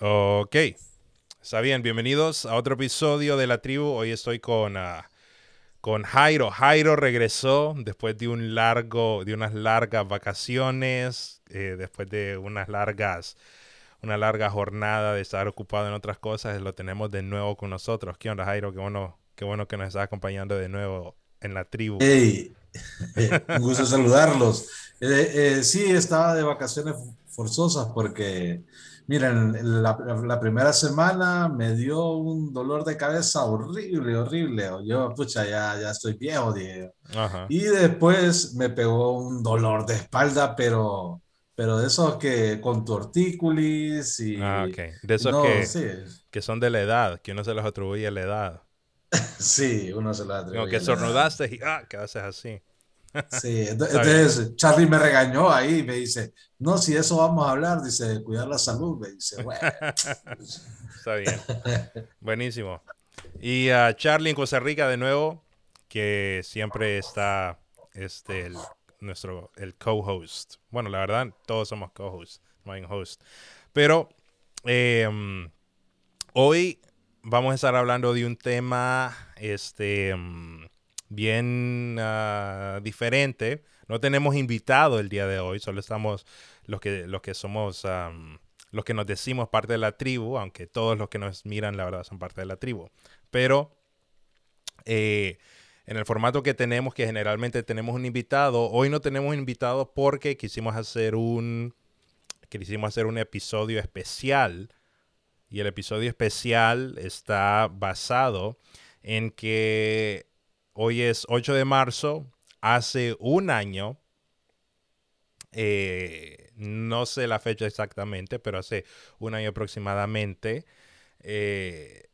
Ok, está bien, bienvenidos a otro episodio de la tribu. Hoy estoy con, ah, con Jairo. Jairo regresó después de un largo, de unas largas vacaciones, eh, después de unas largas, una larga jornada de estar ocupado en otras cosas. Lo tenemos de nuevo con nosotros. ¿Qué onda, Jairo? Qué bueno, qué bueno que nos estás acompañando de nuevo en la tribu. Hey, un gusto saludarlos. Eh, eh, sí, estaba de vacaciones forzosas porque Miren, la, primera semana me dio un dolor de cabeza horrible, horrible. Yo, pucha, ya, ya estoy viejo, dije. Y después me pegó un dolor de espalda, pero, pero de esos que con tortícolis y... Ah, ok. De esos que, que son de la edad, que uno se los atribuye a la edad. sí, uno se los atribuye. Como que sornudaste y ah, haces así. Sí, entonces Charlie me regañó ahí, me dice, no, si eso vamos a hablar, dice, cuidar la salud, me dice, bueno. Está bien. Buenísimo. Y a Charlie en Costa Rica de nuevo, que siempre está este, el, nuestro, el co-host. Bueno, la verdad, todos somos co-hosts, no hay host. Pero em, hoy vamos a estar hablando de un tema, este... Em, bien ah, diferente. No tenemos invitado el día de hoy, solo estamos los que, los que somos, los que nos decimos parte de la tribu, aunque todos los que nos miran, la verdad, son parte de la tribu. Pero eh, en el formato que tenemos, que generalmente tenemos un invitado, hoy no tenemos invitado porque quisimos hacer un, quisimos hacer un episodio especial. Y el episodio especial está basado en que Hoy es 8 de marzo, hace un año, eh, no sé la fecha exactamente, pero hace un año aproximadamente, eh,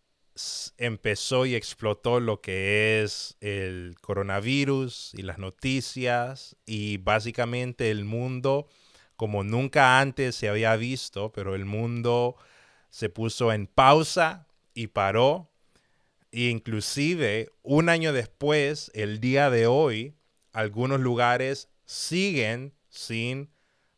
empezó y explotó lo que es el coronavirus y las noticias y básicamente el mundo como nunca antes se había visto, pero el mundo se puso en pausa y paró inclusive un año después, el día de hoy, algunos lugares siguen sin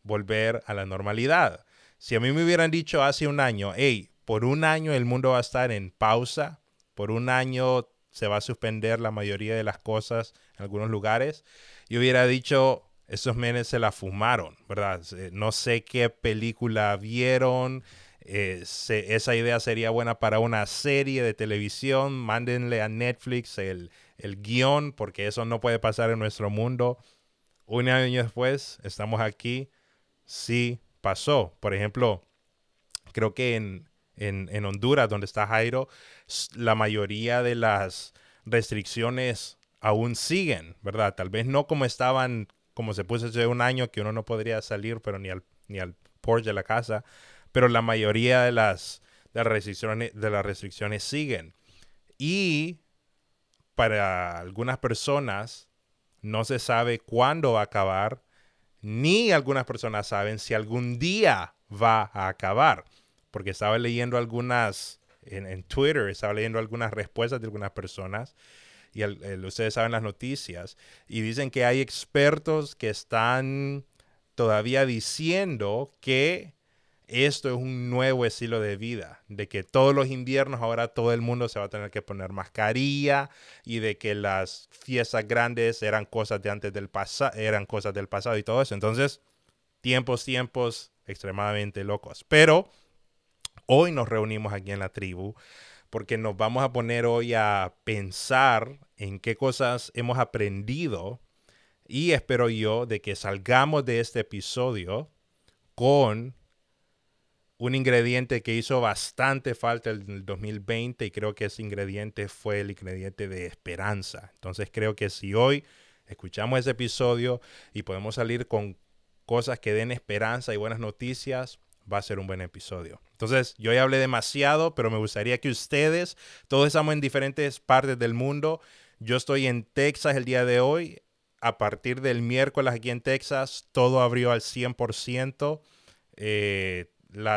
volver a la normalidad. Si a mí me hubieran dicho hace un año, hey, por un año el mundo va a estar en pausa, por un año se va a suspender la mayoría de las cosas en algunos lugares, yo hubiera dicho, esos menes se la fumaron, ¿verdad? No sé qué película vieron, eh, esa idea sería buena para una serie de televisión. Mándenle a Netflix el, el guion, porque eso no puede pasar en nuestro mundo. Un año después, estamos aquí. Sí pasó. Por ejemplo, creo que en, en, en Honduras, donde está Jairo, la mayoría de las restricciones aún siguen, ¿verdad? Tal vez no como estaban, como se puso hace un año, que uno no podría salir, pero ni al, ni al de la casa pero la mayoría de las, de las, restricciones, siguen. Y para algunas personas no se sabe cuándo va a acabar, ni algunas personas saben si algún día va a acabar. Porque estaba leyendo algunas, en, Twitter, estaba leyendo algunas respuestas de algunas personas, y ustedes saben las noticias, y dicen que hay expertos que están todavía diciendo que esto es un nuevo estilo de vida, de que todos los inviernos ahora todo el mundo se va a tener que poner mascarilla y de que las fiestas grandes eran cosas de antes del pasado, eran cosas del pasado y todo eso. Entonces, tiempos, tiempos extremadamente locos. Pero hoy nos reunimos aquí en la tribu porque nos vamos a poner hoy a pensar en qué cosas hemos aprendido y espero yo de que salgamos de este episodio con un ingrediente que hizo bastante falta en el 2020 y creo que ese ingrediente fue el ingrediente de esperanza. Entonces creo que si hoy escuchamos ese episodio y podemos salir con cosas que den esperanza y buenas noticias, va a ser un buen episodio. Entonces, yo ya hablé demasiado, pero me gustaría que ustedes, todos estamos en diferentes partes del mundo. Yo estoy en Texas el día de hoy. A partir del miércoles aquí en Texas, todo abrió al 100%. Eh,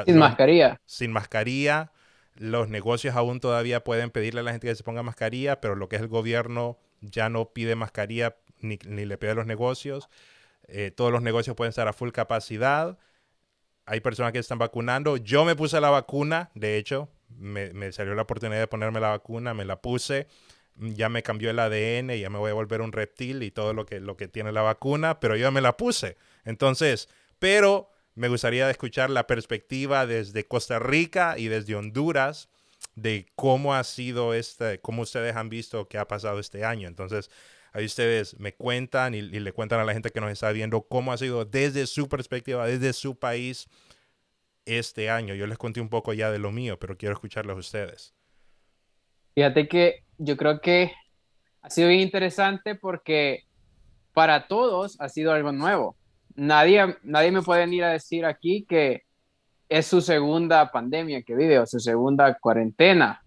sin mascarilla. Sin mascarilla. Los negocios aún todavía pueden pedirle a la gente que se ponga mascarilla, pero lo que es el gobierno ya no pide mascarilla ni, le pide a los negocios. Eh, todos los negocios pueden estar a full capacidad. hay personas que están vacunando. Yo me puse la vacuna, de hecho, me, me salió la oportunidad de ponerme la vacuna, me la puse ya me cambió el ADN, ya me voy a volver un reptil y todo lo que, lo que tiene la vacuna, pero yo me la puse. Entonces, pero me gustaría escuchar la perspectiva desde Costa Rica y desde Honduras de cómo ha sido este, cómo ustedes han visto que ha pasado este año. Entonces, ahí ustedes me cuentan y, le cuentan a la gente que nos está viendo cómo ha sido desde su perspectiva, desde su país este año. Yo les conté un poco ya de lo mío, pero quiero escucharlos a ustedes. Fíjate que yo creo que ha sido bien interesante porque para todos ha sido algo nuevo. Nadie, nadie me puede venir a decir aquí que es su segunda pandemia que vive o su segunda cuarentena.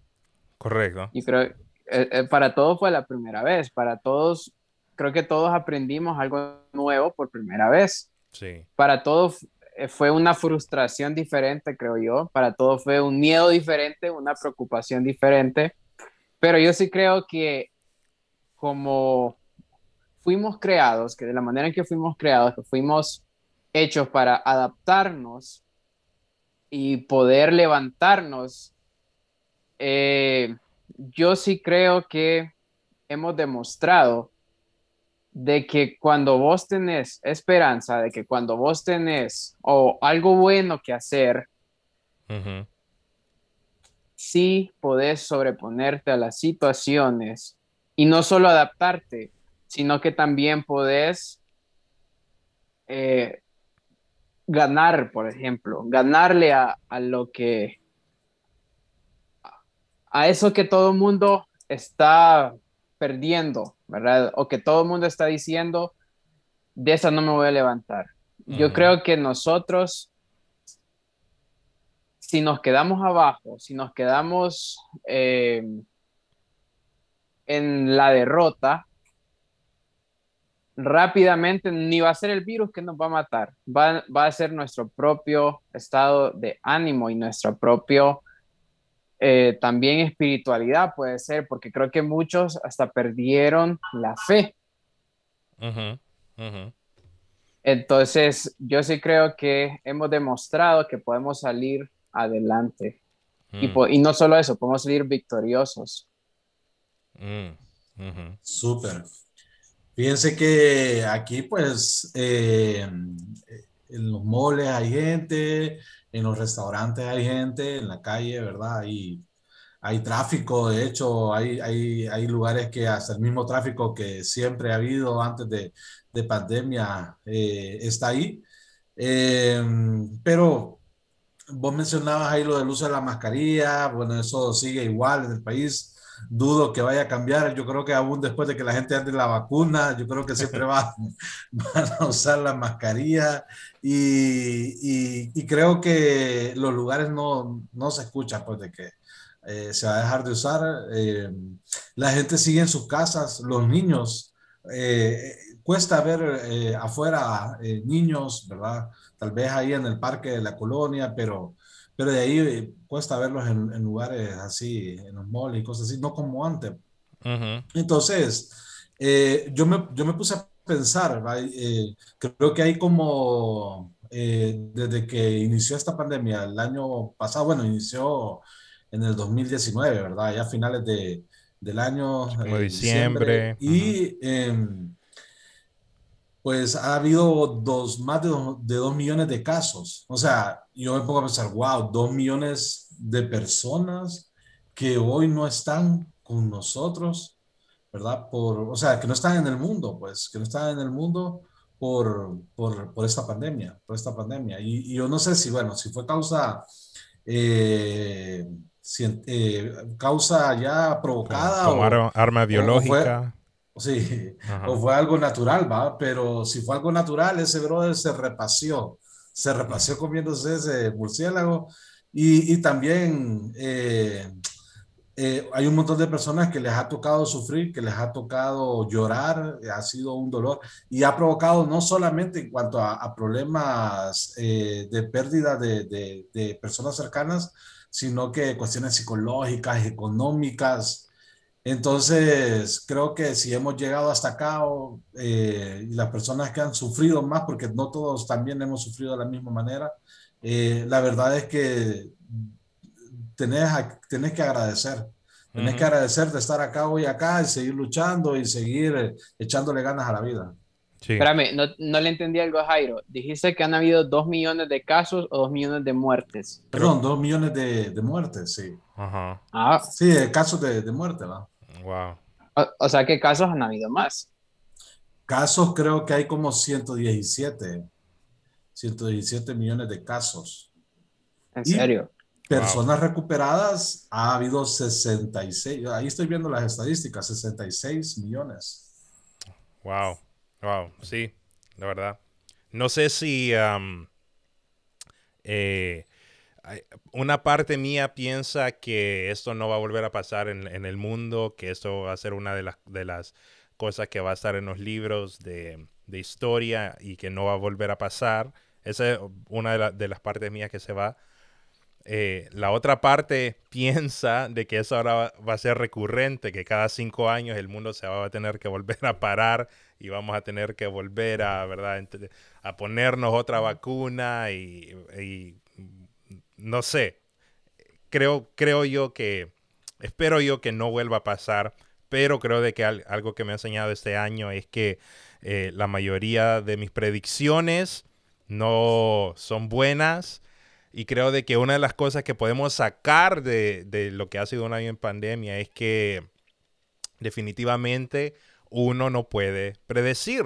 Correcto. Y creo eh, eh, para todos fue la primera vez. Para todos, creo que todos aprendimos algo nuevo por primera vez. Sí. Para todos eh, fue una frustración diferente, creo yo. Para todos fue un miedo diferente, una preocupación diferente. Pero yo sí creo que como fuimos creados, que de la manera en que fuimos creados, que fuimos hechos para adaptarnos y poder levantarnos, eh, yo sí creo que hemos demostrado de que cuando vos tenés esperanza, de que cuando vos tenés o algo bueno que hacer, sí podés sobreponerte a las situaciones y no solo adaptarte, sino que también podés eh, ganar, por ejemplo, ganarle a, lo que, a eso que todo el mundo está perdiendo, ¿verdad? O que todo el mundo está diciendo, de esa no me voy a levantar. Yo creo que nosotros, si nos quedamos abajo, si nos quedamos eh, en la derrota, rápidamente ni va a ser el virus que nos va a matar, va, a ser nuestro propio estado de ánimo y nuestro propio eh, también espiritualidad puede ser, porque creo que muchos hasta perdieron la fe. Entonces, yo sí creo que hemos demostrado que podemos salir adelante. y, mm. no solo eso, podemos salir victoriosos. Mm, Súper. Fíjense que aquí, pues, eh, en los moles hay gente, en los restaurantes hay gente, en la calle, ¿verdad? Hay, hay tráfico, de hecho, hay, hay, hay lugares que hasta el mismo tráfico que siempre ha habido antes de, de pandemia eh, está ahí. Eh, pero vos mencionabas ahí lo del uso de la mascarilla, bueno, eso sigue igual en el país dudo que vaya a cambiar. Yo creo que aún después de que la gente ande la vacuna, yo creo que siempre va, van a usar la mascarilla y, y, creo que los lugares no, no se escuchan pues de que eh, se va a dejar de usar. Eh, la gente sigue en sus casas, los niños. Eh, cuesta ver afuera niños, ¿verdad? Tal vez ahí en el parque de la colonia, pero pero de ahí eh, cuesta verlos en, lugares así, en los malls y cosas así, no como antes. Entonces, eh, yo, me, yo me puse a pensar, eh, creo que hay como, desde que inició esta pandemia el año pasado, bueno, inició en el 2019, ¿verdad? Ya a finales de, del año. Como diciembre. Y pues ha habido dos, más de dos, millones de casos. O sea, yo me pongo a pensar, wow, dos millones de personas que hoy no están con nosotros, ¿verdad? Por, o sea, que no están en el mundo, pues, que no están en el mundo por, por, por esta pandemia, por esta pandemia. Y, yo no sé si, bueno, si fue causa, eh, eh, causa ya provocada. Tomaron arma biológica. Sí, o fue algo natural, va, pero si fue algo natural, ese brother se repaseó, se repaseó comiéndose ese murciélago. Y, y también eh, eh, hay un montón de personas que les ha tocado sufrir, que les ha tocado llorar, ha sido un dolor y ha provocado no solamente en cuanto a, problemas eh, de pérdida de, de, de personas cercanas, sino que cuestiones psicológicas, económicas, entonces, creo que si hemos llegado hasta acá, eh, y las personas que han sufrido más, porque no todos también hemos sufrido de la misma manera, eh, la verdad es que tenés, tenés que agradecer. Tenés que agradecer de estar acá hoy acá y seguir luchando y seguir eh, echándole ganas a la vida. Sí. Espérame, no, no, le entendí algo a Jairo. Dijiste que han habido dos millones de casos o dos millones de muertes. Perdón, dos millones de, de muertes, sí. Ajá. Ah. Sí, casos de, de muerte, ¿va? Wow. O, o, sea, ¿qué casos han habido más? Casos creo que hay como 117. 117 millones de casos. ¿En serio? Personas wow. recuperadas ha habido 66. Ahí estoy viendo las estadísticas, 66 millones. Wow, wow, sí, la verdad. No sé si um, eh, una parte mía piensa que esto no va a volver a pasar en, el mundo, que esto va a ser una de las, de las cosas que va a estar en los libros de, de historia y que no va a volver a pasar. Esa es una de, la, de las partes mías que se va. Eh, la otra parte piensa de que eso ahora va, a ser recurrente, que cada cinco años el mundo se va a tener que volver a parar y vamos a tener que volver a, ¿verdad? a ponernos otra vacuna y no sé. Creo, creo yo que, espero yo que no vuelva a pasar, pero creo de que al, algo que me ha enseñado este año es que eh, la mayoría de mis predicciones no son buenas. Y creo de que una de las cosas que podemos sacar de, de, lo que ha sido un año en pandemia es que definitivamente uno no puede predecir.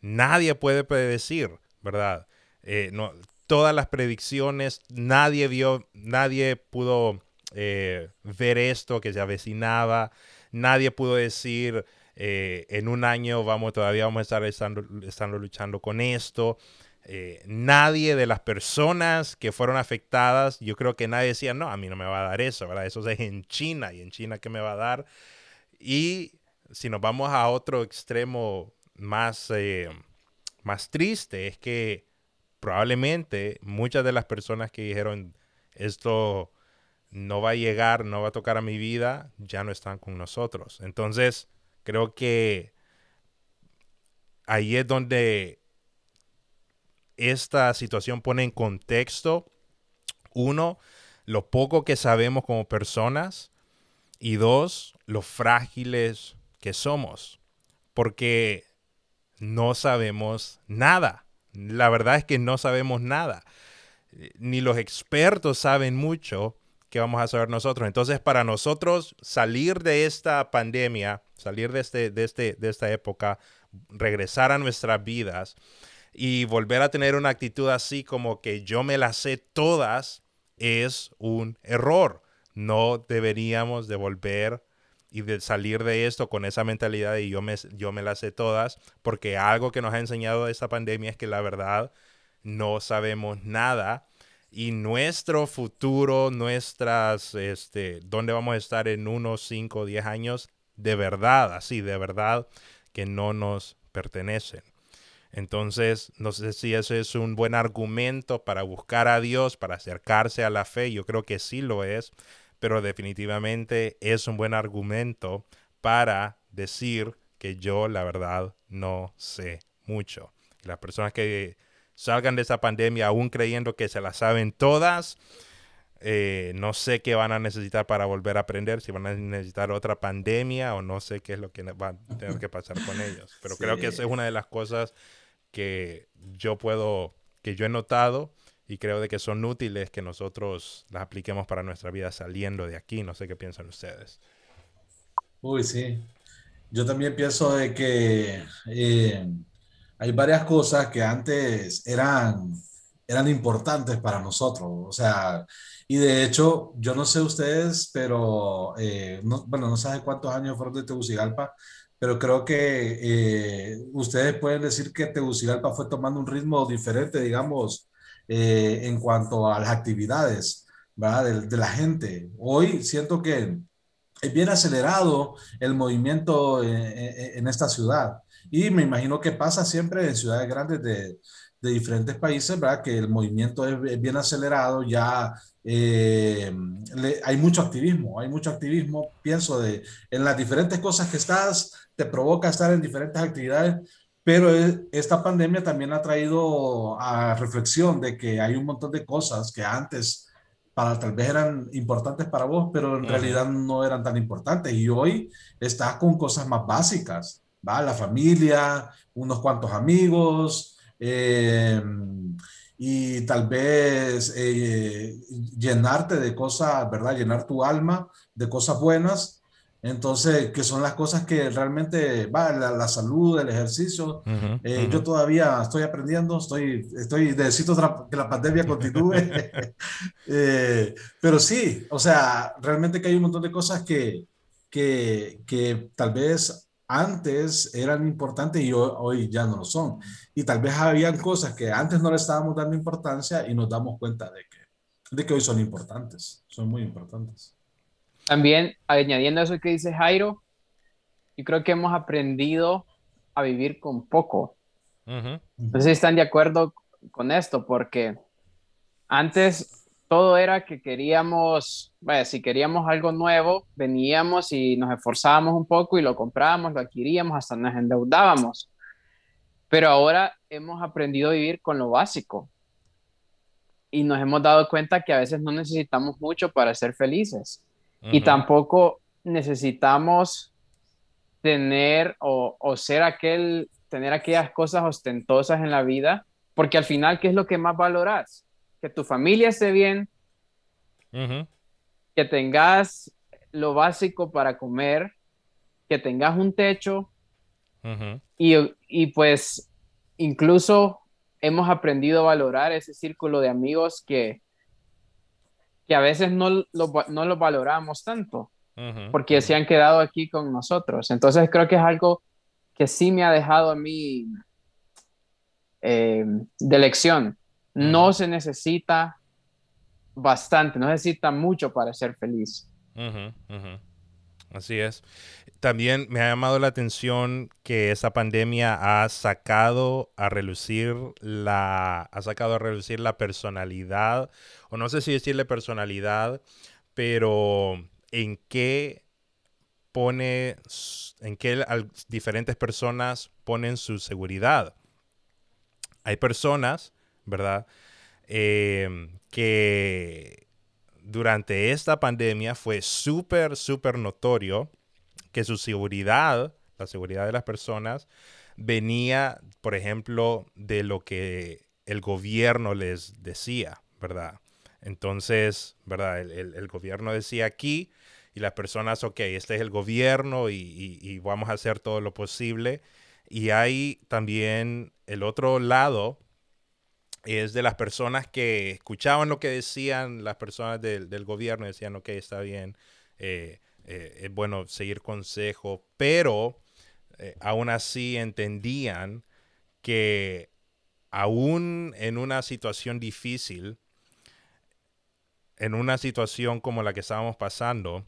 Nadie puede predecir, ¿verdad? Eh, no, todas las predicciones, nadie vio, nadie pudo eh, ver esto que se avecinaba, nadie pudo decir eh, en un año vamos, todavía vamos a estar luchando con esto. Eh, nadie de las personas que fueron afectadas, yo creo que nadie decía, no, a mí no me va a dar eso, ¿verdad? Eso es en China y en China qué me va a dar. Y si nos vamos a otro extremo más, más triste, es que probablemente muchas de las personas que dijeron esto no va a llegar, no va a tocar a mi vida, ya no están con nosotros. Entonces, creo que ahí es donde esta situación pone en contexto, uno, lo poco que sabemos como personas y dos, lo frágiles que somos, porque no sabemos nada. La verdad es que no sabemos nada. Ni los expertos saben mucho que vamos a saber nosotros. Entonces, para nosotros salir de esta pandemia, salir de, este, de, este, de esta época, regresar a nuestras vidas, y volver a tener una actitud así como que yo me las sé todas es un error. No deberíamos de volver y de salir de esto con esa mentalidad de yo me, yo me las sé todas, porque algo que nos ha enseñado esta pandemia es que la verdad no sabemos nada y nuestro futuro, nuestras, este, dónde vamos a estar en unos 5 o 10 años, de verdad, así, de verdad, que no nos pertenecen. Entonces, no sé si ese es un buen argumento para buscar a Dios, para acercarse a la fe. Yo creo que sí lo es, pero definitivamente es un buen argumento para decir que yo, la verdad, no sé mucho. Las personas que salgan de esa pandemia aún creyendo que se la saben todas, eh, no sé qué van a necesitar para volver a aprender, si van a necesitar otra pandemia o no sé qué es lo que va a tener que pasar con ellos. Pero sí. creo que esa es una de las cosas que yo puedo, que yo he notado y creo de que son útiles que nosotros las apliquemos para nuestra vida saliendo de aquí. No sé qué piensan ustedes. Uy, sí. Yo también pienso de que eh, hay varias cosas que antes eran, eran importantes para nosotros. O sea, y de hecho, yo no sé ustedes, pero, eh, no, bueno, no sé cuántos años fueron de Tegucigalpa, pero creo que eh, ustedes pueden decir que Tegucigalpa fue tomando un ritmo diferente, digamos, eh, en cuanto a las actividades, ¿verdad? De, la gente. Hoy siento que es bien acelerado el movimiento en, en, en, esta ciudad y me imagino que pasa siempre en ciudades grandes de, de diferentes países, ¿verdad? Que el movimiento es, bien acelerado, ya eh, hay mucho activismo, hay mucho activismo, pienso, de, en las diferentes cosas que estás, te provoca estar en diferentes actividades, Pero esta pandemia también ha traído a reflexión de que hay un montón de cosas que antes para tal vez eran importantes para vos, pero en realidad no eran tan importantes. Y hoy estás con cosas más básicas, ¿va? La familia, unos cuantos amigos, eh, y tal vez eh, llenarte de cosas, ¿verdad? Llenar tu alma de cosas buenas entonces, que son las cosas que realmente, va, la, salud, el ejercicio. Eh, yo todavía estoy aprendiendo, estoy, estoy, necesito que la pandemia continúe. Eh, pero sí, o sea, realmente que hay un montón de cosas que, que, que tal vez antes eran importantes y hoy, hoy, ya no lo son. Y tal vez habían cosas que antes no le estábamos dando importancia y nos damos cuenta de que, de que hoy son importantes, son muy importantes. También añadiendo eso que dice Jairo, yo creo que hemos aprendido a vivir con poco. No sé si están de acuerdo con esto, porque antes todo era que queríamos, si queríamos algo nuevo, veníamos y nos esforzábamos un poco y lo comprábamos, lo adquiríamos, hasta nos endeudábamos. Pero ahora hemos aprendido a vivir con lo básico y nos hemos dado cuenta que a veces no necesitamos mucho para ser felices. Y tampoco necesitamos tener o, o, ser aquel, tener aquellas cosas ostentosas en la vida, porque al final, ¿qué es lo que más valoras? Que tu familia esté bien, que tengas lo básico para comer, que tengas un techo y, y pues incluso hemos aprendido a valorar ese círculo de amigos que, que a veces no lo, no lo valoramos tanto, porque se han quedado aquí con nosotros. Entonces creo que es algo que sí me ha dejado a mí eh, de lección. No se necesita bastante, no se necesita mucho para ser feliz. Así es. También me ha llamado la atención que esa pandemia ha sacado a relucir la, ha sacado a relucir la personalidad, o no sé si decirle personalidad, pero en qué pone, en qué diferentes personas ponen su seguridad. Hay personas, ¿verdad? Eh, que durante esta pandemia fue súper, súper notorio que su seguridad, la seguridad de las personas, venía, por ejemplo, de lo que el gobierno les decía, ¿verdad? Entonces, ¿verdad? El, gobierno decía aquí y las personas, ok, este es el gobierno y vamos a hacer todo lo posible. Y hay también el otro lado, es de las personas que escuchaban lo que decían las personas del, gobierno, decían, ok, está bien, eh, eh, es bueno seguir consejo, pero eh, aún así entendían que aún en una situación difícil, en una situación como la que estábamos pasando,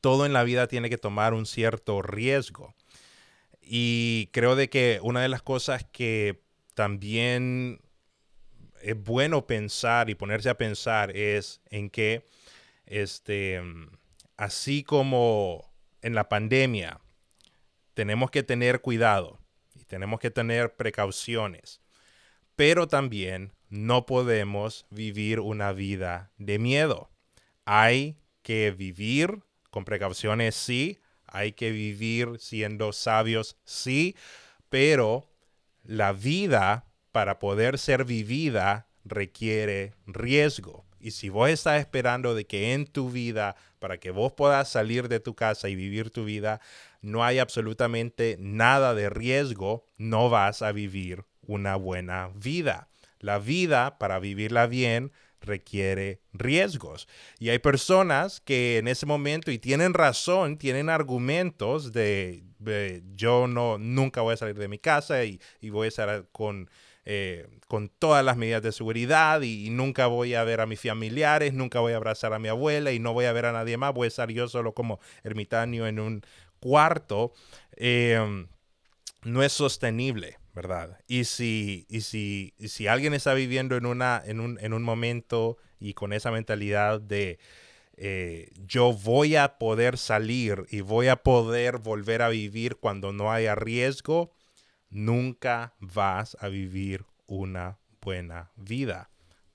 todo en la vida tiene que tomar un cierto riesgo. Y creo de que una de las cosas que también es bueno pensar y ponerse a pensar es en que, este, así como en la pandemia, tenemos que tener cuidado y tenemos que tener precauciones, pero también no podemos vivir una vida de miedo. Hay que vivir con precauciones, sí, hay que vivir siendo sabios, sí, pero la vida para poder ser vivida requiere riesgo. Y si vos estás esperando de que en tu vida, para que vos puedas salir de tu casa y vivir tu vida, no hay absolutamente nada de riesgo, no vas a vivir una buena vida. La vida, para vivirla bien, requiere riesgos. Y hay personas que en ese momento, y tienen razón, tienen argumentos de, yo no, nunca voy a salir de mi casa y, y voy a estar con eh, con todas las medidas de seguridad y, nunca voy a ver a mis familiares, nunca voy a abrazar a mi abuela y no voy a ver a nadie más, voy a estar yo solo como ermitaño en un cuarto, em, no es sostenible, ¿verdad? Y si, y si, si alguien está viviendo en, una, en, un, en un momento y con esa mentalidad de... Eh, yo voy a poder salir y voy a poder volver a vivir cuando no haya riesgo, nunca vas a vivir una buena vida.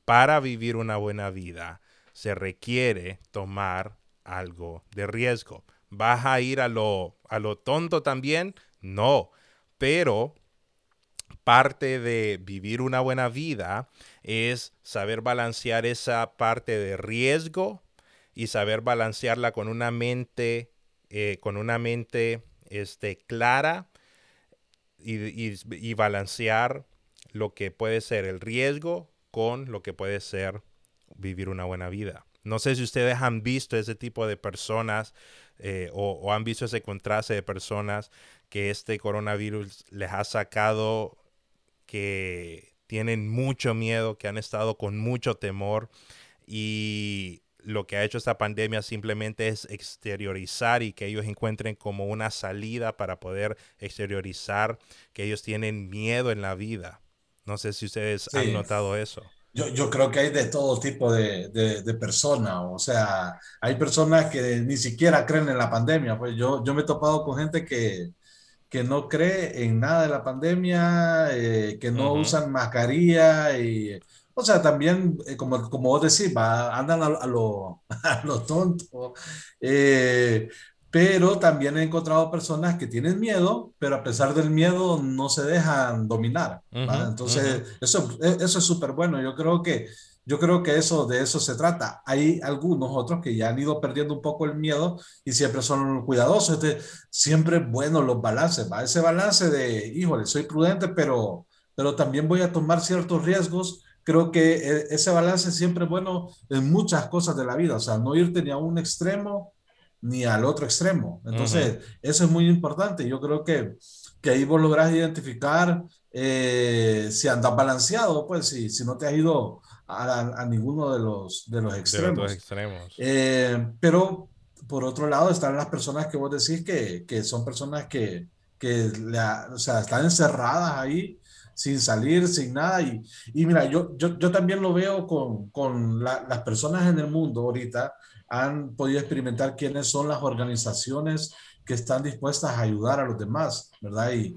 Para vivir una buena vida se requiere tomar algo de riesgo. ¿Vas a ir a lo, a lo tonto también? No, pero parte de vivir una buena vida es saber balancear esa parte de riesgo y saber balancearla con una mente, eh, con una mente este, clara y, balancear lo que puede ser el riesgo con lo que puede ser vivir una buena vida. No sé si ustedes han visto ese tipo de personas eh, o, o, han visto ese contraste de personas que este coronavirus les ha sacado que tienen mucho miedo, que han estado con mucho temor y lo que ha hecho esta pandemia simplemente es exteriorizar y que ellos encuentren como una salida para poder exteriorizar que ellos tienen miedo en la vida. No sé si ustedes han notado eso. Yo, yo, creo que hay de todo tipo de, de, personas, o sea, hay personas que ni siquiera creen en la pandemia, pues yo, yo me he topado con gente que, que no cree en nada de la pandemia, eh, que no usan mascarilla y, o sea, también, eh, como, como vos decís, andan a, lo, a lo tonto. Eh, pero también he encontrado personas que tienen miedo, pero a pesar del miedo no se dejan dominar. Entonces, eso, e, eso es súper bueno. Yo creo que yo creo que eso, de eso se trata. Hay algunos otros que ya han ido perdiendo un poco el miedo y siempre son cuidadosos. siempre bueno los balances, ¿va? Ese balance de, híjole, soy prudente, pero, pero también voy a tomar ciertos riesgos. Creo que e, ese balance siempre es bueno en muchas cosas de la vida, o sea, no irte ni a un extremo ni al otro extremo. Entonces, eso es muy importante. Yo creo que, que ahí vos lográs identificar eh, si andas balanceado, pues si, si no te has ido a, ninguno de los, de los extremos. extremos. Eh, pero por otro lado están las personas que vos decís que, que son personas que, que o sea, están encerradas ahí sin salir, sin nada. Y, y mira, yo, yo, yo, también lo veo con, con las personas en el mundo ahorita, han podido experimentar quiénes son las organizaciones que están dispuestas a ayudar a los demás, ¿verdad? Y,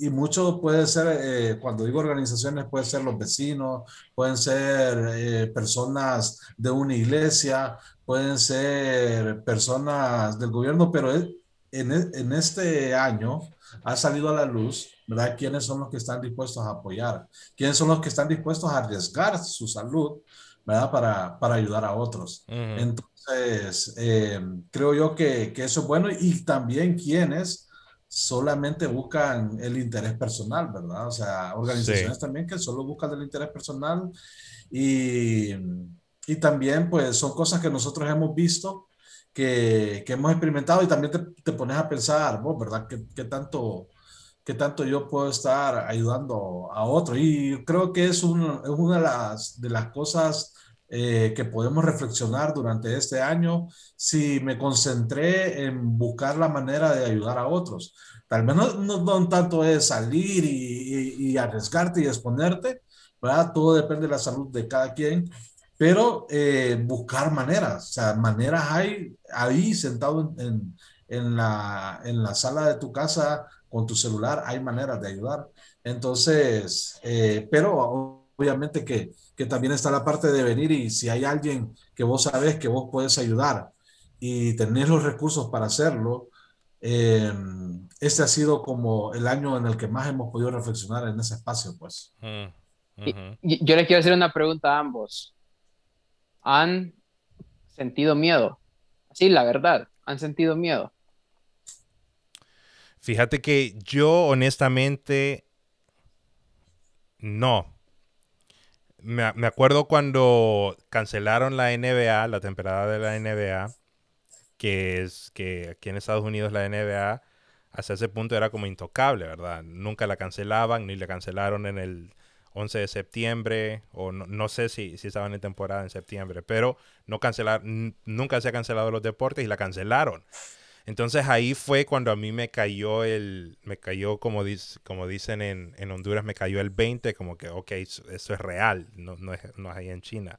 y, mucho puede ser, eh, cuando digo organizaciones, puede ser los vecinos, pueden ser eh, personas de una iglesia, pueden ser personas del gobierno, pero en, en este año ha salido a la luz, ¿verdad? ¿Quiénes son los que están dispuestos a apoyar? ¿Quiénes son los que están dispuestos a arriesgar su salud, ¿verdad? Para, para ayudar a otros. Entonces, entonces, eh, creo yo que, que, eso es bueno y también quienes solamente buscan el interés personal, ¿verdad? O sea, organizaciones también que solo buscan el interés personal y, y, también pues son cosas que nosotros hemos visto, que, que hemos experimentado y también te, te pones a pensar, vos, ¿verdad? ¿Qué, qué tanto qué tanto yo puedo estar ayudando a otro. Y creo que es, un, es una de las, cosas eh, que podemos reflexionar durante este año si me concentré en buscar la manera de ayudar a otros. Tal vez no, tanto es salir y, arriesgarte y exponerte, ¿verdad? Todo depende de la salud de cada quien, pero eh, buscar maneras, o sea, maneras hay ahí sentado en, en, la, en la sala de tu casa con tu celular, hay maneras de ayudar. Entonces, eh, pero obviamente que, que, también está la parte de venir y si hay alguien que vos sabes que vos puedes ayudar y tenés los recursos para hacerlo, eh, este ha sido como el año en el que más hemos podido reflexionar en ese espacio, pues. yo les quiero hacer una pregunta a ambos. ¿Han sentido miedo? Sí, la verdad, ¿han sentido miedo? Fíjate que yo honestamente no me, acuerdo cuando cancelaron la NBA, la temporada de la NBA, que es que aquí en Estados Unidos la NBA hasta ese punto era como intocable, ¿verdad? Nunca la cancelaban, ni la cancelaron en el 11 de septiembre, o no, sé si, si estaban en temporada en septiembre, pero no cancelar, nunca se ha cancelado los deportes y la cancelaron. Entonces ahí fue cuando a mí me cayó el, me cayó como, como dicen en, en, Honduras, me cayó el 20, como que, ok, eso, es real, no, no, es, no es ahí en China.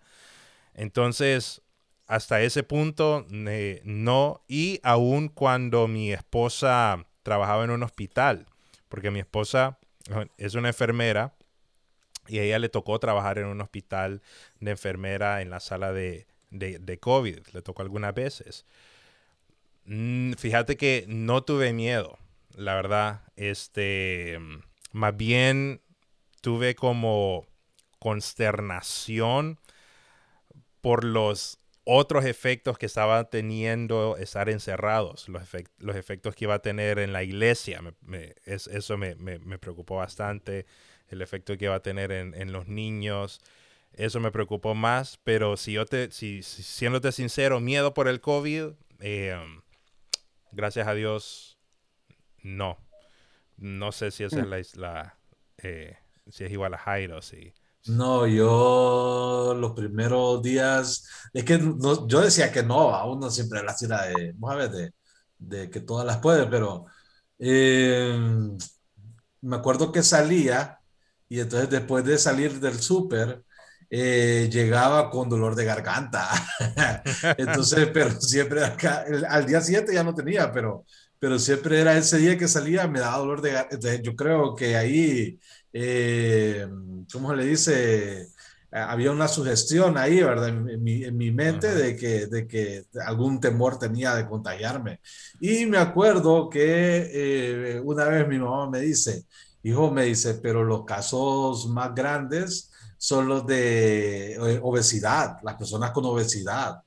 Entonces, hasta ese punto, no, y aún cuando mi esposa trabajaba en un hospital, porque mi esposa es una enfermera y a ella le tocó trabajar en un hospital de enfermera en la sala de, de, COVID. Le tocó algunas veces. Mm, fíjate que no tuve miedo, la verdad. Este, más bien tuve como consternación por los otros efectos que estaban teniendo estar encerrados, los, los efectos que iba a tener en la iglesia. eso me, preocupó bastante, el efecto que iba a tener en, los niños. Eso me preocupó más, pero si yo te, si, siéndote sincero, miedo por el COVID, eh, gracias a Dios, no. No sé si esa es mm. la, eh, si es igual a Jairo, si, no, yo los primeros días, es que yo decía que no, a uno siempre la tira de, vamos a ver, de, de que todas las puede, pero eh, me acuerdo que salía y entonces después de salir del súper, eh, llegaba con dolor de garganta. entonces, pero siempre acá, al día siguiente ya no tenía, pero, pero siempre era ese día que salía, me daba dolor de garganta. Yo creo que ahí eh, ¿cómo se le dice? Había una sugestión ahí, ¿verdad? En, mi, mente de que, de que algún temor tenía de contagiarme. Y me acuerdo que eh, una vez mi mamá me dice, hijo, me dice, pero los casos más grandes son los de eh, obesidad, las personas con obesidad.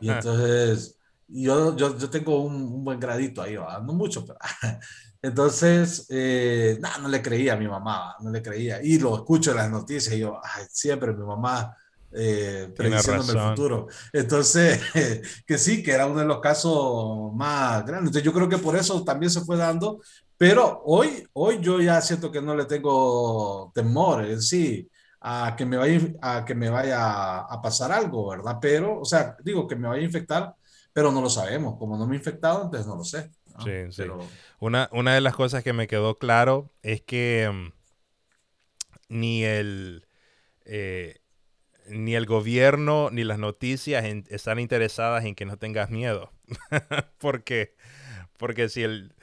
Y entonces, yo, yo, yo tengo un, un, buen gradito ahí, no mucho, pero Entonces, eh, no, le creía a mi mamá, no le creía. Y lo escucho en las noticias y yo, siempre mi mamá eh, prediciéndome el futuro. Entonces, que sí, que era uno de los casos más grandes. Entonces, yo creo que por eso también se fue dando. Pero hoy, hoy yo ya siento que no le tengo temor en sí a que me vaya, a, que me vaya a pasar algo, ¿verdad? Pero, o sea, digo que me vaya a infectar, pero no lo sabemos. Como no me he infectado, entonces no lo sé. Sí, sí. Una, una de las cosas que me quedó claro es que mm, ni el eh, ni el gobierno ni las noticias están interesadas en que no tengas miedo. porque, porque si el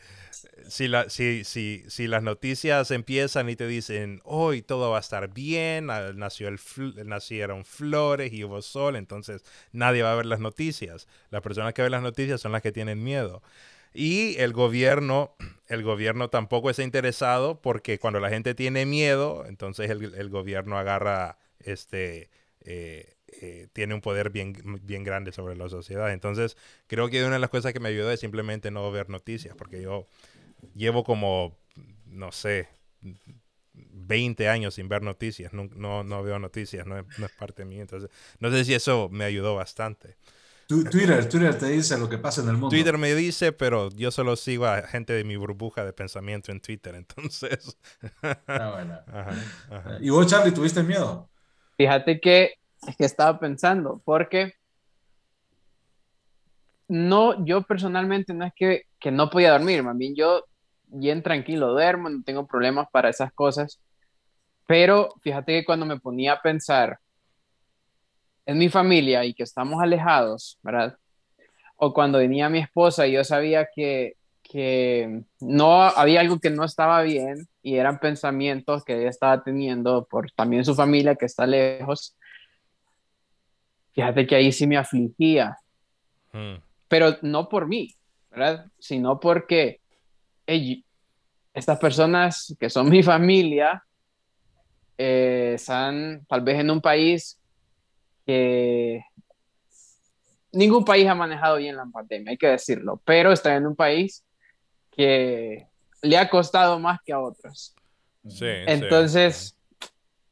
si, la, si, si, si, las noticias empiezan y te dicen, hoy todo va a estar bien, nació el nacieron flores y hubo sol, entonces nadie va a ver las noticias. Las personas que ven las noticias son las que tienen miedo. Y el gobierno, el gobierno tampoco está interesado porque cuando la gente tiene miedo, entonces el, gobierno agarra, este, eh, eh, tiene un poder bien, bien grande sobre la sociedad. Entonces creo que una de las cosas que me ayudó es simplemente no ver noticias, porque yo llevo como, no sé, 20 años sin ver noticias, no, no, veo noticias, no es, no es parte de mí. Entonces, no sé si eso me ayudó bastante. Twitter, Twitter te dice lo que pasa en el mundo. Twitter me dice, pero yo solo sigo a gente de mi burbuja de pensamiento en Twitter, entonces. Ah, bueno. ¿Y vos, Charlie, tuviste miedo? Fíjate que, que estaba pensando, porque no, yo personalmente no es que, que no podía dormir, más bien yo bien tranquilo duermo, no tengo problemas para esas cosas, pero fíjate que cuando me ponía a pensar en mi familia y que estamos alejados, ¿verdad? O cuando venía mi esposa y yo sabía que, que no había algo que no estaba bien y eran pensamientos que ella estaba teniendo por también su familia que está lejos. Fíjate que ahí sí me afligía, hmm. pero no por mí, ¿verdad? Sino porque estas personas que son mi familia eh, están tal vez en un país que ningún país ha manejado bien la pandemia, hay que decirlo, pero está en un país que le ha costado más que a otros. Sí, Entonces,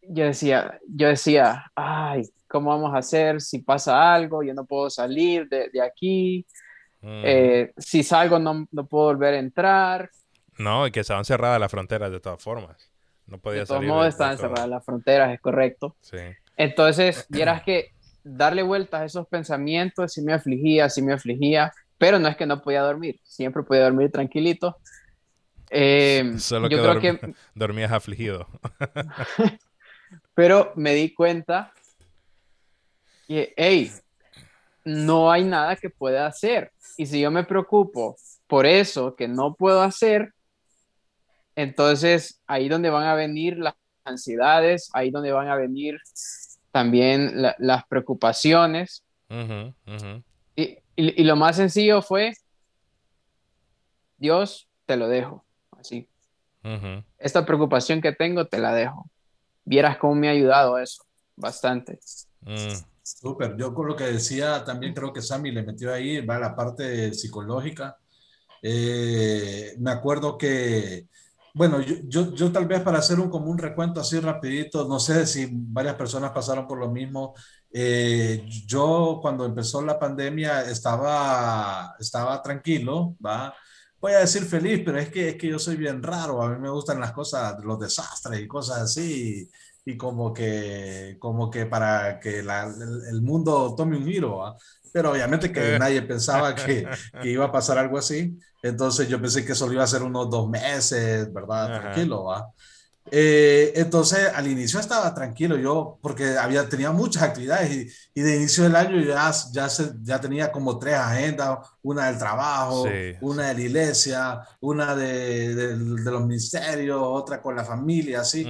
yo decía, yo decía, ay, ¿cómo vamos a hacer si pasa algo? Yo no puedo salir de, de aquí. Mm. Eh, si salgo no, no, puedo volver a entrar. No, y que estaban cerradas las fronteras de todas formas. No podía de todos modos estaban cerradas las fronteras, es correcto. Sí. Entonces, vieras que darle vueltas a esos pensamientos sí me afligía, sí me afligía, pero no es que no podía dormir, siempre podía dormir tranquilito. Eh, Solo yo creo que dormías afligido. pero me di cuenta que, hey, no hay nada que pueda hacer. Y si yo me preocupo por eso que no puedo hacer, Entonces, ahí donde van a venir las ansiedades, ahí donde van a venir también las preocupaciones. Y, y, lo más sencillo fue, Dios, te lo dejo, así. Esta preocupación que tengo, te la dejo. Vieras cómo me ha ayudado eso, bastante. Súper, yo con lo que decía, también creo que Sammy le metió ahí, va la parte psicológica. Eh, me acuerdo que, bueno, yo, yo, yo, tal vez para hacer un como un recuento así rapidito, no sé si varias personas pasaron por lo mismo. Eh, yo cuando empezó la pandemia estaba, estaba tranquilo, ¿va? Voy a decir feliz, pero es que, es que yo soy bien raro, a mí me gustan las cosas, los desastres y cosas así y como que, como que para que el, mundo tome un giro, pero obviamente que eh. nadie pensaba que, que, iba a pasar algo así, entonces yo pensé que solo iba a ser unos dos meses, ¿verdad? Tranquilo, ¿va? Eh, entonces, al inicio estaba tranquilo yo, porque había, tenía muchas actividades y, y de inicio del año ya, ya, ya tenía como tres agendas, una del trabajo, una de la iglesia, una de, de, los ministerios, otra con la familia, así.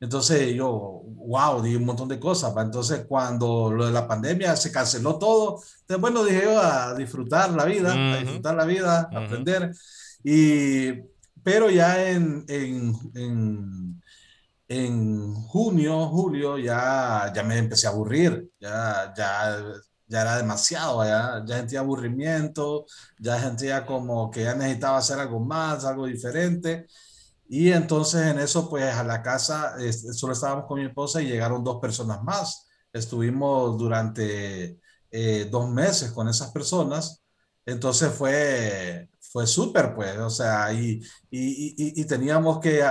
Entonces yo, wow, di un montón de cosas. Entonces, cuando lo de la pandemia se canceló todo, entonces, bueno, dije yo a disfrutar la vida, a disfrutar la vida, aprender. Y, pero ya en, en, en en junio, julio, ya, ya me empecé a aburrir, ya, ya, ya era demasiado, ya, ya sentía aburrimiento, ya sentía como que ya necesitaba hacer algo más, algo diferente. Y entonces en eso, pues a la casa, solo estábamos con mi esposa y llegaron dos personas más. Estuvimos durante eh, dos meses con esas personas. Entonces fue, fue súper, pues, o sea, y, y, y, teníamos que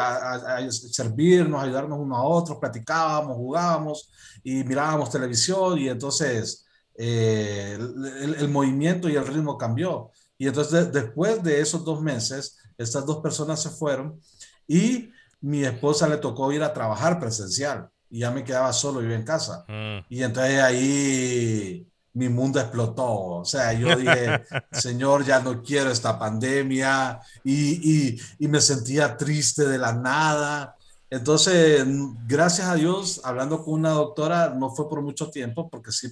servirnos, ayudarnos unos a otros, platicábamos, jugábamos y mirábamos televisión y entonces eh, el, el, movimiento y el ritmo cambió. Y entonces después de esos dos meses, estas dos personas se fueron y mi esposa le tocó ir a trabajar presencial y ya me quedaba solo yo en casa. Mm. Y entonces ahí mi mundo explotó. O sea, yo dije, Señor, ya no quiero esta pandemia y, y, y, me sentía triste de la nada. Entonces, gracias a Dios, hablando con una doctora, no fue por mucho tiempo, porque si,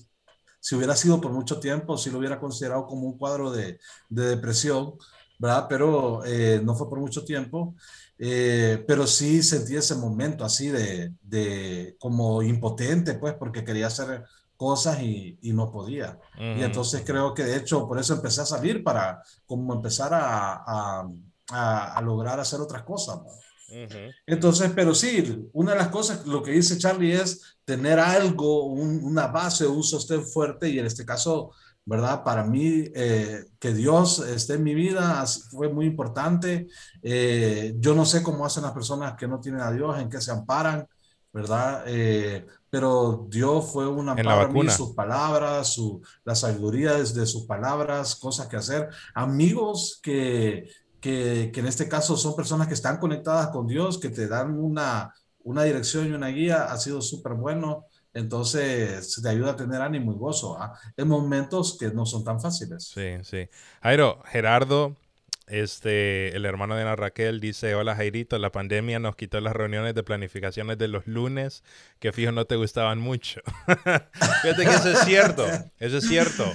si hubiera sido por mucho tiempo, sí lo hubiera considerado como un cuadro de, de depresión, ¿verdad? Pero eh, no fue por mucho tiempo. Eh, pero sí sentí ese momento así de, de como impotente, pues, porque quería hacer cosas y, y no podía. Y entonces creo que de hecho por eso empecé a salir para como empezar a, a, a, lograr hacer otras cosas. Entonces, pero sí, una de las cosas, lo que dice Charlie es tener algo, una base, un sostén fuerte y en este caso, ¿verdad? Para mí, eh, que Dios esté en mi vida fue muy importante. Eh, yo no sé cómo hacen las personas que no tienen a Dios, en qué se amparan, ¿verdad? Eh, pero Dios fue una para mí, sus palabras, su, la sabiduría de, sus palabras, cosas que hacer, amigos que, que, que, en este caso son personas que están conectadas con Dios, que te dan una, una dirección y una guía, ha sido súper bueno. Entonces, te ayuda a tener ánimo y gozo ¿ah? en momentos que no son tan fáciles. Sí, sí. Jairo, Gerardo, este, el hermano de Ana Raquel dice, hola Jairito, la pandemia nos quitó las reuniones de planificaciones de los lunes, que fijo no te gustaban mucho. Fíjate que eso es cierto, eso es cierto.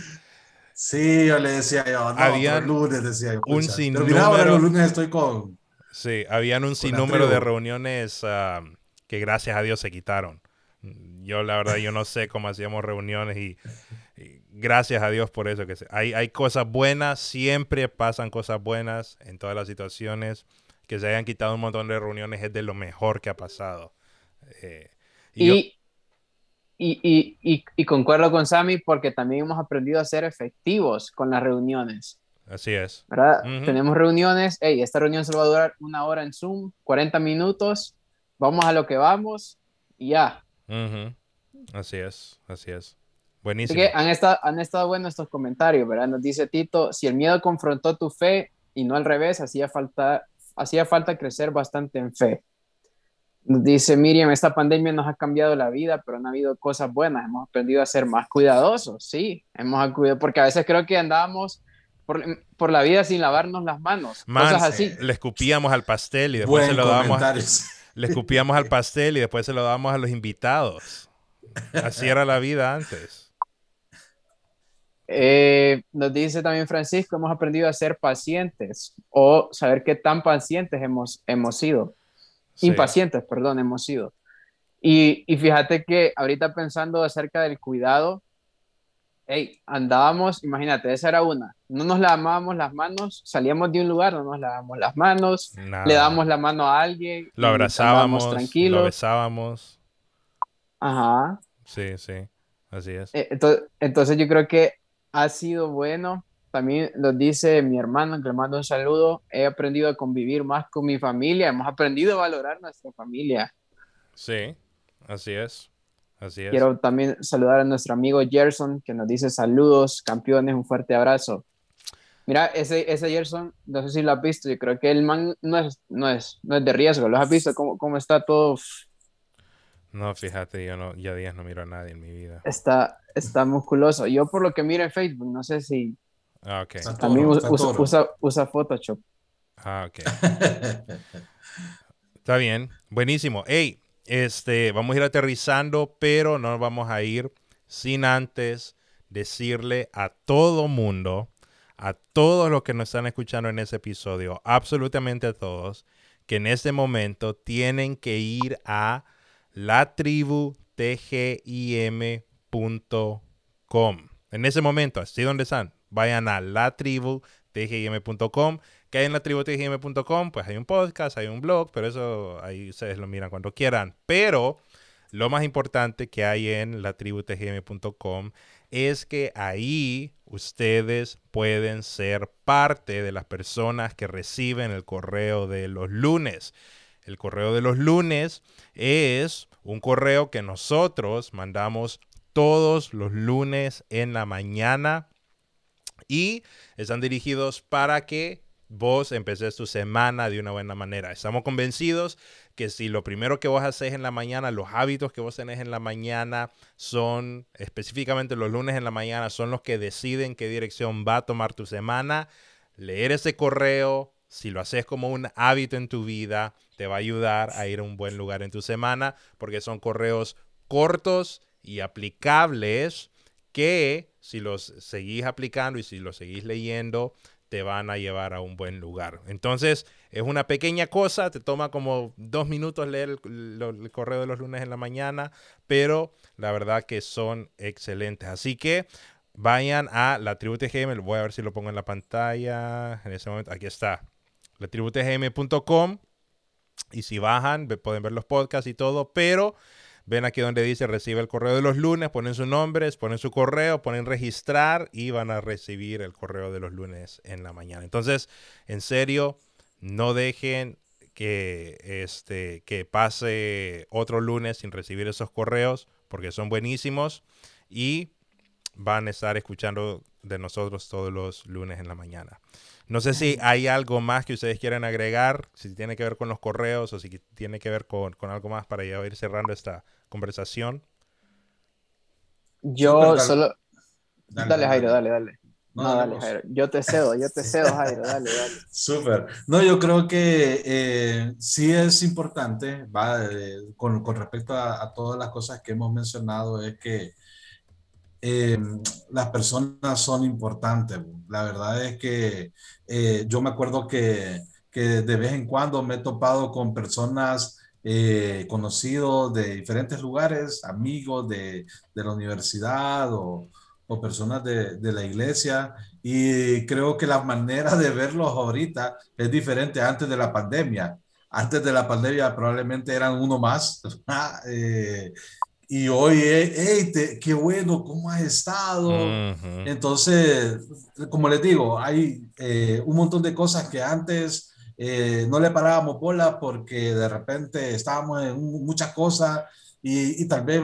Sí, yo le decía yo, no, habían lunes decía yo. Un sinnúmero, Pero los lunes estoy con... Sí, habían un sinnúmero de reuniones uh, que gracias a Dios se quitaron. Yo la verdad, yo no sé cómo hacíamos reuniones y gracias a Dios por eso. Que hay, hay cosas buenas, siempre pasan cosas buenas en todas las situaciones. Que se hayan quitado un montón de reuniones es de lo mejor que ha pasado. Eh, y, y, y, y, concuerdo con Sammy porque también hemos aprendido a ser efectivos con las reuniones. Así es. ¿verdad? Tenemos reuniones, hey, esta reunión se va a durar una hora en Zoom, 40 minutos, vamos a lo que vamos y ya. Así es, así es. Buenísimo. que han estado, han estado buenos estos comentarios, ¿verdad? Nos dice Tito, si el miedo confrontó tu fe y no al revés, hacía falta, hacía falta crecer bastante en fe. Nos dice Miriam, esta pandemia nos ha cambiado la vida, pero han habido cosas buenas. Hemos aprendido a ser más cuidadosos, sí, hemos acudido, porque a veces creo que andábamos por, la vida sin lavarnos las manos. cosas así. Le escupíamos al pastel y después se lo dábamos. Le escupíamos al pastel y después se lo dábamos a los invitados. Así era la vida antes. Eh, nos dice también Francisco, hemos aprendido a ser pacientes o saber qué tan pacientes hemos, hemos sido. Impacientes, perdón, hemos sido. Y, y, fíjate que ahorita pensando acerca del cuidado, hey, andábamos, imagínate, esa era una, no nos lavábamos las manos, salíamos de un lugar, no nos lavábamos las manos, le dábamos la mano a alguien, lo abrazábamos, tranquilos. lo besábamos. Ajá. Sí, sí, así es. Eh, entonces, entonces yo creo que ha sido bueno. También lo dice mi hermano, que le mando un saludo. He aprendido a convivir más con mi familia. Hemos aprendido a valorar nuestra familia. Sí, así es. Así es. Quiero también saludar a nuestro amigo Gerson, que nos dice saludos, campeones, un fuerte abrazo. Mira, ese, ese Gerson, no sé si lo has visto, yo creo que el man no es, no es, no es de riesgo. ¿Lo has visto? ¿Cómo, cómo está todo? No, fíjate, yo no, ya días no miro a nadie en mi vida. Está, está musculoso. Yo por lo que miro en Facebook, no sé si... Ah, ok. También usa, usa, usa, Photoshop. Ah, ok. está bien. Buenísimo. Hey, este, vamos a ir aterrizando, pero no vamos a ir sin antes decirle a todo mundo, a todos los que nos están escuchando en ese episodio, absolutamente a todos, que en este momento tienen que ir a latributgim.com. En ese momento, así donde están, vayan a latributgim.com que hay en la tributgm.com, pues hay un podcast, hay un blog, pero eso ahí ustedes lo miran cuando quieran. Pero lo más importante que hay en la tributgm.com es que ahí ustedes pueden ser parte de las personas que reciben el correo de los lunes. El correo de los lunes es un correo que nosotros mandamos todos los lunes en la mañana y están dirigidos para que vos empeces tu semana de una buena manera. Estamos convencidos que si lo primero que vos haces en la mañana, los hábitos que vos tenés en la mañana son, específicamente los lunes en la mañana, son los que deciden qué dirección va a tomar tu semana, leer ese correo, si lo haces como un hábito en tu vida, te va a ayudar a ir a un buen lugar en tu semana, porque son correos cortos y aplicables que si los seguís aplicando y si los seguís leyendo, te van a llevar a un buen lugar. Entonces, es una pequeña cosa, te toma como dos minutos leer el, correo de los lunes en la mañana, pero la verdad que son excelentes. Así que vayan a la tribu TGM, voy a ver si lo pongo en la pantalla en ese momento. Aquí está, la tributgm.com. Y si bajan, pueden ver los podcasts y todo, pero Ven aquí donde dice recibe el correo de los lunes, ponen su nombre, ponen su correo, ponen registrar y van a recibir el correo de los lunes en la mañana. Entonces, en serio, no dejen que, este, que pase otro lunes sin recibir esos correos porque son buenísimos y van a estar escuchando de nosotros todos los lunes en la mañana. No sé si hay algo más que ustedes quieran agregar, si tiene que ver con los correos o si tiene que ver con, con algo más para ya ir cerrando esta conversación. Yo solo... Dale, Jairo, dale, dale. No, dale, Jairo. Yo te cedo, yo te cedo, Jairo, dale, dale. Súper. No, yo creo que eh, sí es importante, va, eh, con, con, respecto a, a, todas las cosas que hemos mencionado, es que eh, las personas son importantes. La verdad es que yo me acuerdo que, que, de vez en cuando me he topado con personas eh, conocidos de diferentes lugares, amigos de, de la universidad o, o personas de, de, la iglesia. Y creo que la manera de verlos ahorita es diferente antes de la pandemia. Antes de la pandemia probablemente eran uno más. eh, y hoy, hey, qué bueno, ¿cómo has estado? Entonces, como les digo, hay eh, un montón de cosas que antes eh, no le parábamos bola porque de repente estábamos en muchas cosas y, y, tal vez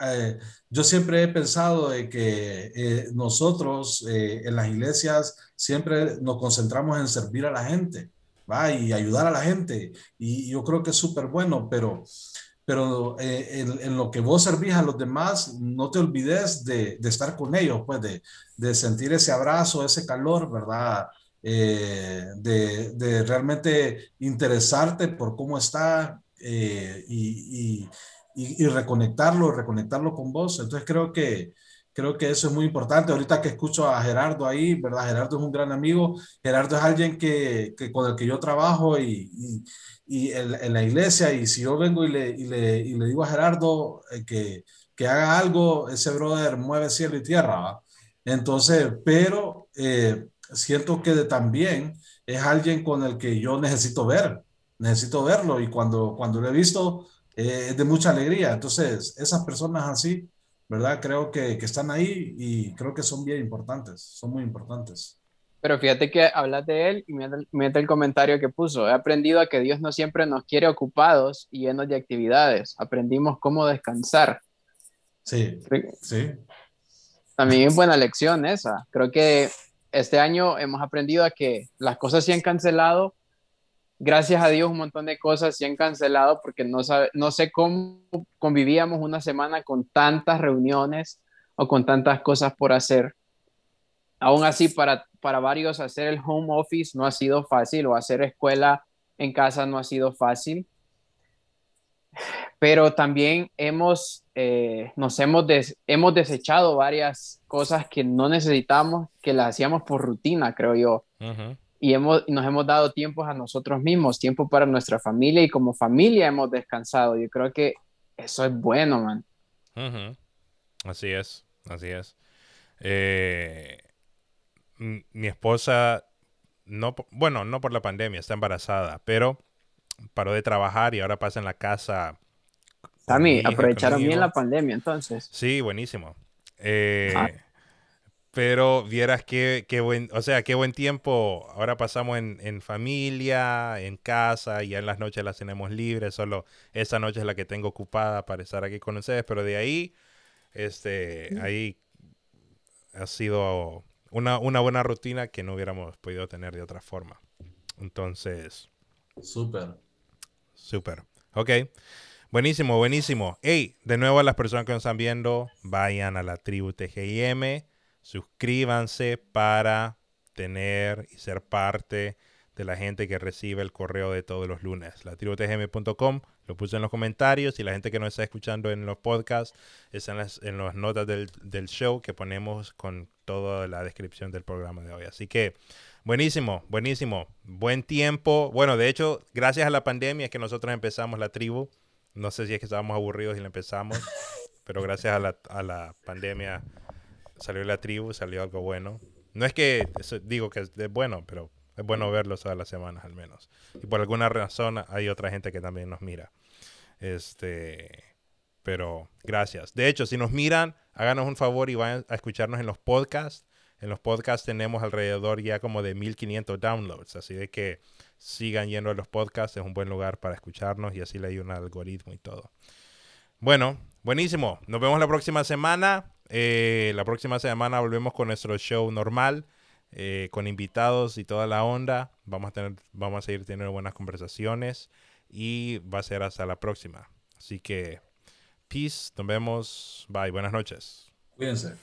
eh, yo siempre he pensado de que eh, nosotros en las iglesias siempre nos concentramos en servir a la gente, ¿va? Y ayudar a la gente. Y yo creo que es súper bueno, pero pero eh, en, lo que vos servís a los demás, no te olvides de, de estar con ellos, pues de, de, sentir ese abrazo, ese calor, ¿verdad? Eh, de, de, realmente interesarte por cómo está eh, y, y, y, reconectarlo, reconectarlo con vos. Entonces creo que, creo que eso es muy importante. Ahorita que escucho a Gerardo ahí, ¿verdad? Gerardo es un gran amigo. Gerardo es alguien que, con el que yo trabajo y, y en, en, la iglesia. Y si yo vengo y le, y le, y le digo a Gerardo eh, que, que, haga algo, ese brother mueve cielo y tierra. ¿va? Entonces, pero eh, siento que también es alguien con el que yo necesito ver, necesito verlo. Y cuando, cuando lo he visto, eh, es de mucha alegría. Entonces, esas personas así, ¿verdad? Creo que, que están ahí y creo que son bien importantes, son muy importantes. Pero fíjate que hablas de él y mete el comentario que puso. He aprendido a que Dios no siempre nos quiere ocupados y llenos de actividades. Aprendimos cómo descansar. Sí, sí. También es buena lección esa. Creo que este año hemos aprendido a que las cosas se han cancelado. Gracias a Dios un montón de cosas se han cancelado porque no, sabe, no sé cómo convivíamos una semana con tantas reuniones o con tantas cosas por hacer. Aún así, para para varios hacer el home office no ha sido fácil o hacer escuela en casa no ha sido fácil. Pero también hemos, eh, nos hemos, hemos desechado varias cosas que no necesitamos, que las hacíamos por rutina, creo yo. Y hemos, nos hemos dado tiempo a nosotros mismos, tiempo para nuestra familia y como familia hemos descansado. Yo creo que eso es bueno, man. Así es, así es. Eh, mi esposa, no, bueno, no por la pandemia, está embarazada, pero paró de trabajar y ahora pasa en la casa. También aprovecharon bien la pandemia entonces. Sí, buenísimo. Eh, ah. Pero vieras qué, qué, buen, o sea, qué buen tiempo. Ahora pasamos en, en, familia, en casa, y ya en las noches las tenemos libres. Solo esa noche es la que tengo ocupada para estar aquí con ustedes. Pero de ahí, este, ahí ha sido una, una buena rutina que no hubiéramos podido tener de otra forma. Entonces. Súper. Súper. Ok. Buenísimo, buenísimo. Hey, de nuevo a las personas que nos están viendo, vayan a la tribu TGIM, suscríbanse para tener y ser parte de la gente que recibe el correo de todos los lunes. La tributgm.com lo puse en los comentarios y la gente que nos está escuchando en los podcasts está en las, en las notas del, del, show que ponemos con toda la descripción del programa de hoy. Así que buenísimo, buenísimo. Buen tiempo. Bueno, de hecho, gracias a la pandemia es que nosotros empezamos la tribu. No sé si es que estábamos aburridos y la empezamos, pero gracias a la, a la pandemia salió la tribu, salió algo bueno. No es que digo que es bueno, pero es bueno verlos todas las semanas al menos. Y por alguna razón hay otra gente que también nos mira. Este, pero gracias. De hecho, si nos miran, háganos un favor y vayan a escucharnos en los podcasts. En los podcasts tenemos alrededor ya como de 1500 downloads, así de que sigan yendo a los podcasts, es un buen lugar para escucharnos y así le hay un algoritmo y todo. Bueno, buenísimo. Nos vemos la próxima semana. Eh, la próxima semana volvemos con nuestro show normal. Eh, con invitados y toda la onda. Vamos a, tener, vamos a seguir teniendo buenas conversaciones y va a ser hasta la próxima. Así que, peace, nos vemos, bye, buenas noches. Cuídense.